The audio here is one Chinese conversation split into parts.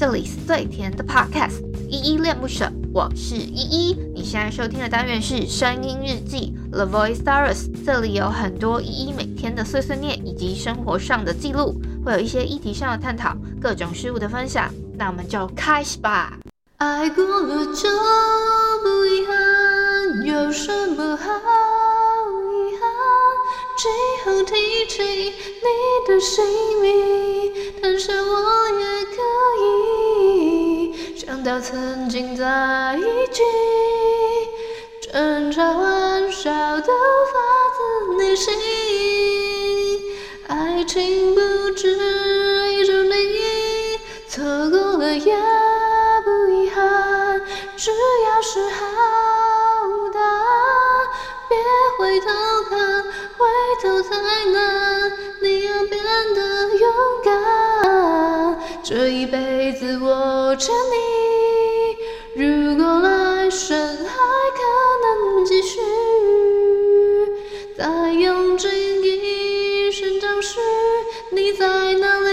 这里是最甜的 Podcast，依依恋不舍，我是依依。你现在收听的单元是声音日记 The Voice Diaries，这里有很多依依每天的碎碎念以及生活上的记录，会有一些议题上的探讨，各种事物的分享。那我们就开始吧。爱过了就不遗憾，有什么好遗憾？最后提起你的姓名，但是我也可到曾经在一起，争吵玩笑都发自内心，爱情不止一种定义，错过了也自我欠你，如果来生还可能继续，再用尽一生找寻你在哪里。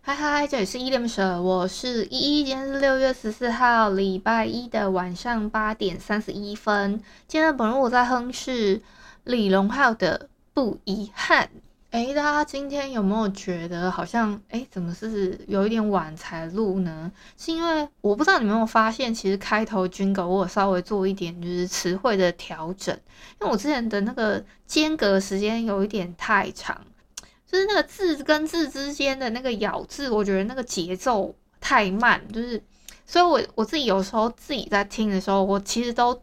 嗨嗨，这里是依恋不舍，我是依依。今天是六月十四号，礼拜一的晚上八点三十一分。今天的本日我在哼是李荣浩的《不遗憾》。哎，大家今天有没有觉得好像哎，怎么是有一点晚才录呢？是因为我不知道你们有没有发现，其实开头 Jingle 我稍微做一点就是词汇的调整，因为我之前的那个间隔时间有一点太长。就是那个字跟字之间的那个咬字，我觉得那个节奏太慢，就是，所以我我自己有时候自己在听的时候，我其实都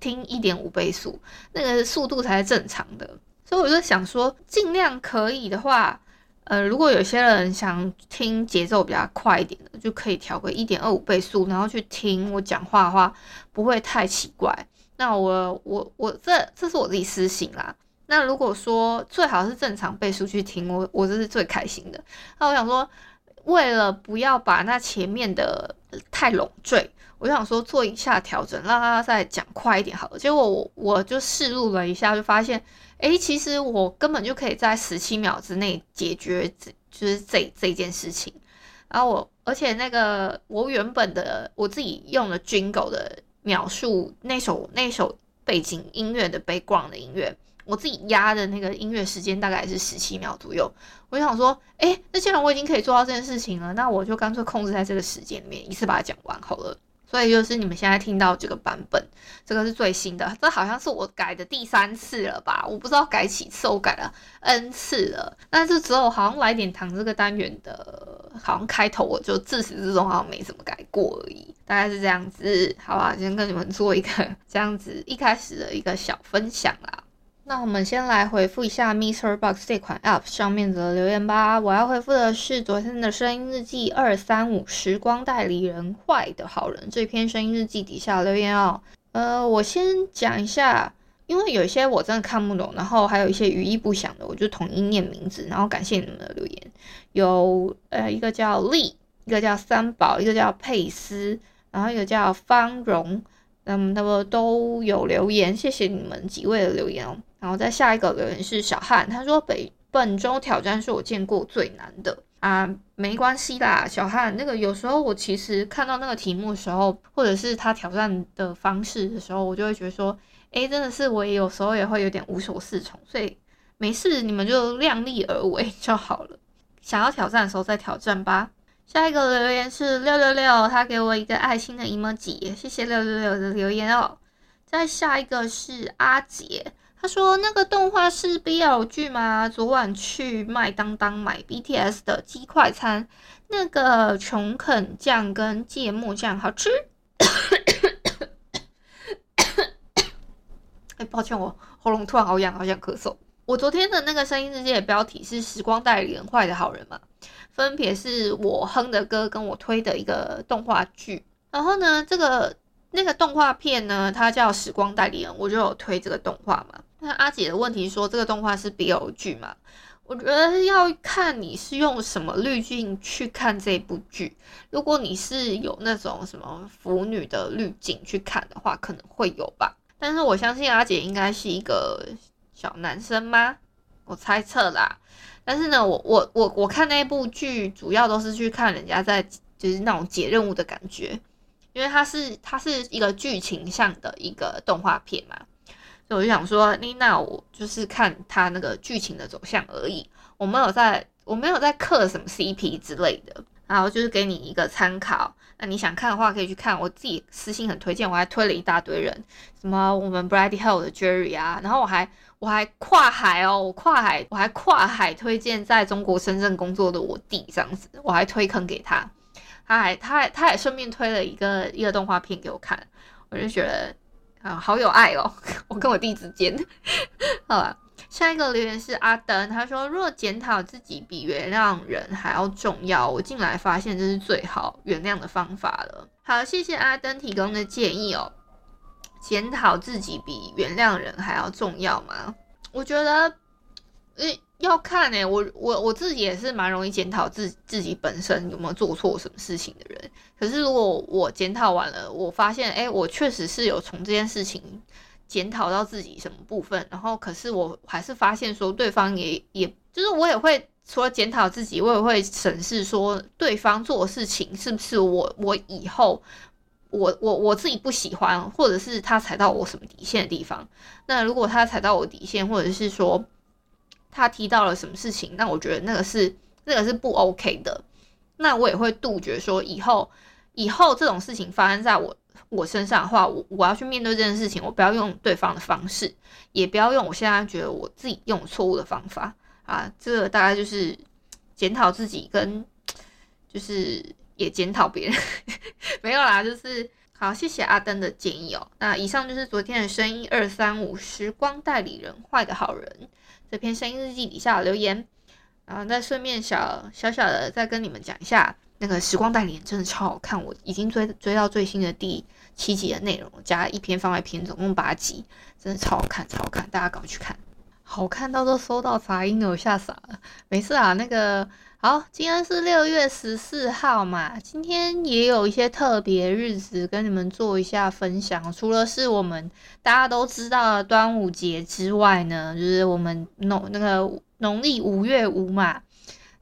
听一点五倍速，那个速度才是正常的。所以我就想说，尽量可以的话，呃，如果有些人想听节奏比较快一点的，就可以调个一点二五倍速，然后去听我讲话的话，不会太奇怪。那我我我这这是我自己私心啦。那如果说最好是正常倍速去听，我我这是最开心的。那我想说，为了不要把那前面的太冗赘，我就想说做一下调整，让他再讲快一点好了。结果我我就试录了一下，就发现，诶，其实我根本就可以在十七秒之内解决这就是这这件事情。然后我而且那个我原本的我自己用了 Jingle 的描述那首那首背景音乐的 background 的音乐。我自己压的那个音乐时间大概是十七秒左右，我就想说，诶，那既然我已经可以做到这件事情了，那我就干脆控制在这个时间里面，一次把它讲完好了。所以就是你们现在听到这个版本，这个是最新的，这好像是我改的第三次了吧？我不知道改几次，我改了 N 次了。但是只有好像来点糖这个单元的，好像开头我就自始至终好像没怎么改过而已，大概是这样子。好吧，先跟你们做一个这样子一开始的一个小分享啦。那我们先来回复一下 MixerBox 这款 App 上面的留言吧。我要回复的是昨天的声音日记二三五时光代理人坏的好人这篇声音日记底下留言哦。呃，我先讲一下，因为有些我真的看不懂，然后还有一些语义不详的，我就统一念名字，然后感谢你们的留言。有呃一个叫丽，一个叫三宝，一个叫佩斯，然后一个叫方荣，那么，他们都有留言，谢谢你们几位的留言哦。然后再下一个留言是小汉，他说北本周挑战是我见过最难的啊，没关系啦，小汉，那个有时候我其实看到那个题目的时候，或者是他挑战的方式的时候，我就会觉得说，诶，真的是我也有时候也会有点无所适从，所以没事，你们就量力而为就好了。想要挑战的时候再挑战吧。下一个留言是六六六，他给我一个爱心的 emoji，谢谢六六六的留言哦。再下一个是阿杰。他说：“那个动画是 BL 剧吗？昨晚去麦当当买 BTS 的鸡快餐，那个琼肯酱跟芥末酱好吃。”哎，抱歉，我喉咙突然好痒，好想咳嗽。我昨天的那个声音日记的标题是“时光代理人坏的好人”嘛，分别是我哼的歌跟我推的一个动画剧。然后呢，这个那个动画片呢，它叫《时光代理人》，我就有推这个动画嘛。那阿姐的问题说，这个动画是 BL 剧吗？我觉得要看你是用什么滤镜去看这部剧。如果你是有那种什么腐女的滤镜去看的话，可能会有吧。但是我相信阿姐应该是一个小男生吗？我猜测啦。但是呢，我我我我看那部剧主要都是去看人家在就是那种解任务的感觉，因为它是它是一个剧情向的一个动画片嘛，我就想说，妮娜我就是看它那个剧情的走向而已，我没有在我没有在嗑什么 CP 之类的，然后就是给你一个参考。那你想看的话，可以去看。我自己私信很推荐，我还推了一大堆人，什么我们 Brady Hall 的 Jerry 啊，然后我还我还跨海哦，我跨海我还跨海推荐在中国深圳工作的我弟这样子，我还推坑给他，他还他还他还顺便推了一个一个动画片给我看，我就觉得啊好有爱哦，我跟我弟之间，好吧。下一个留言是阿登，他说：“若检讨自己比原谅人还要重要，我近来发现这是最好原谅的方法了。”好，谢谢阿登提供的建议哦。检讨自己比原谅人还要重要吗？我觉得，诶，要看诶。我我我自己也是蛮容易检讨自自己本身有没有做错什么事情的人。可是如果我检讨完了，我发现，诶，我确实是有从这件事情。检讨到自己什么部分，然后可是我还是发现说，对方也也就是我也会除了检讨自己，我也会审视说，对方做的事情是不是我我以后我我我自己不喜欢，或者是他踩到我什么底线的地方。那如果他踩到我底线，或者是说他提到了什么事情，那我觉得那个是那个是不 OK 的。那我也会杜绝说以后以后这种事情发生在我。我身上的话，我我要去面对这件事情，我不要用对方的方式，也不要用我现在觉得我自己用错误的方法啊。这个大概就是检讨自己，跟就是也检讨别人，没有啦，就是好，谢谢阿登的建议哦。那以上就是昨天的声音二三五时光代理人坏的好人这篇声音日记底下留言，然后再顺便小小小的再跟你们讲一下。那个时光代理人真的超好看，我已经追追到最新的第七集的内容，加一篇番外篇，总共八集，真的超好看，超好看，大家赶快去看，好看到都收到杂音了，我吓傻了。没事啊，那个好，今天是六月十四号嘛，今天也有一些特别日子跟你们做一下分享，除了是我们大家都知道的端午节之外呢，就是我们农那个农历五月五嘛。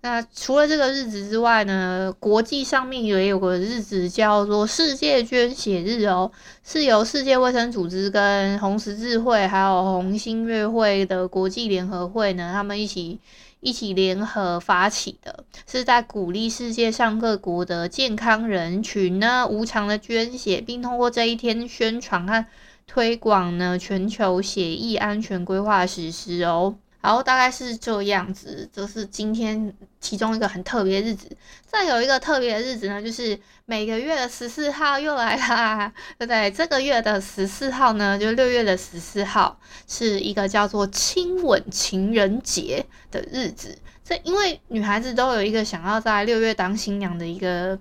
那除了这个日子之外呢，国际上面也有个日子叫做世界捐血日哦，是由世界卫生组织跟红十字会还有红新月会的国际联合会呢，他们一起一起联合发起的，是在鼓励世界上各国的健康人群呢无偿的捐血，并通过这一天宣传和推广呢全球血液安全规划实施哦。然后，大概是这样子，就是今天其中一个很特别的日子。再有一个特别的日子呢，就是每个月的十四号又来啦，对不对？这个月的十四号呢，就六月的十四号，是一个叫做亲吻情人节的日子。这因为女孩子都有一个想要在六月当新娘的一个，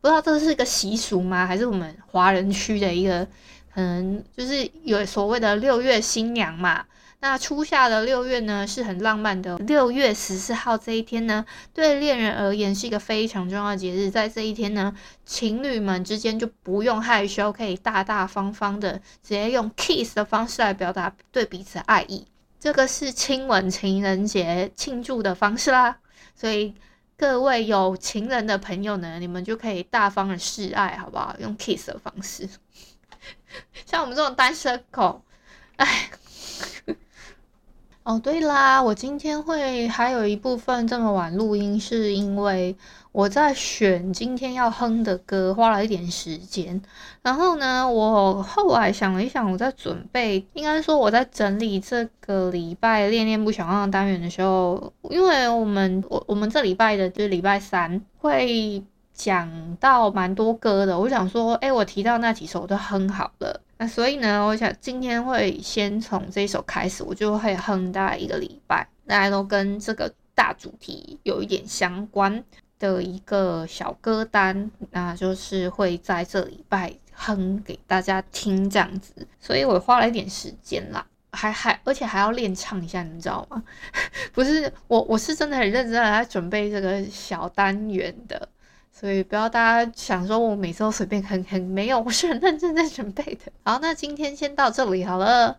不知道这是一个习俗吗？还是我们华人区的一个，可能就是有所谓的六月新娘嘛。那初夏的六月呢，是很浪漫的。六月十四号这一天呢，对恋人而言是一个非常重要的节日。在这一天呢，情侣们之间就不用害羞，可以大大方方的直接用 kiss 的方式来表达对彼此爱意。这个是亲吻情人节庆祝的方式啦。所以各位有情人的朋友呢，你们就可以大方的示爱，好不好？用 kiss 的方式。像我们这种单身狗，哎。哦，对啦，我今天会还有一部分这么晚录音，是因为我在选今天要哼的歌，花了一点时间。然后呢，我后来想了一想，我在准备，应该说我在整理这个礼拜恋恋不想忘的单元的时候，因为我们我我们这礼拜的就是礼拜三会讲到蛮多歌的，我想说，哎，我提到那几首都哼好了。那所以呢，我想今天会先从这一首开始，我就会哼大概一个礼拜，大家都跟这个大主题有一点相关的一个小歌单，那就是会在这礼拜哼给大家听这样子。所以我花了一点时间啦，还还而且还要练唱一下，你知道吗？不是我，我是真的很认真的在准备这个小单元的。所以不要大家想说我每次都随便哼哼，没有，我是很认真在准备的。好，那今天先到这里好了。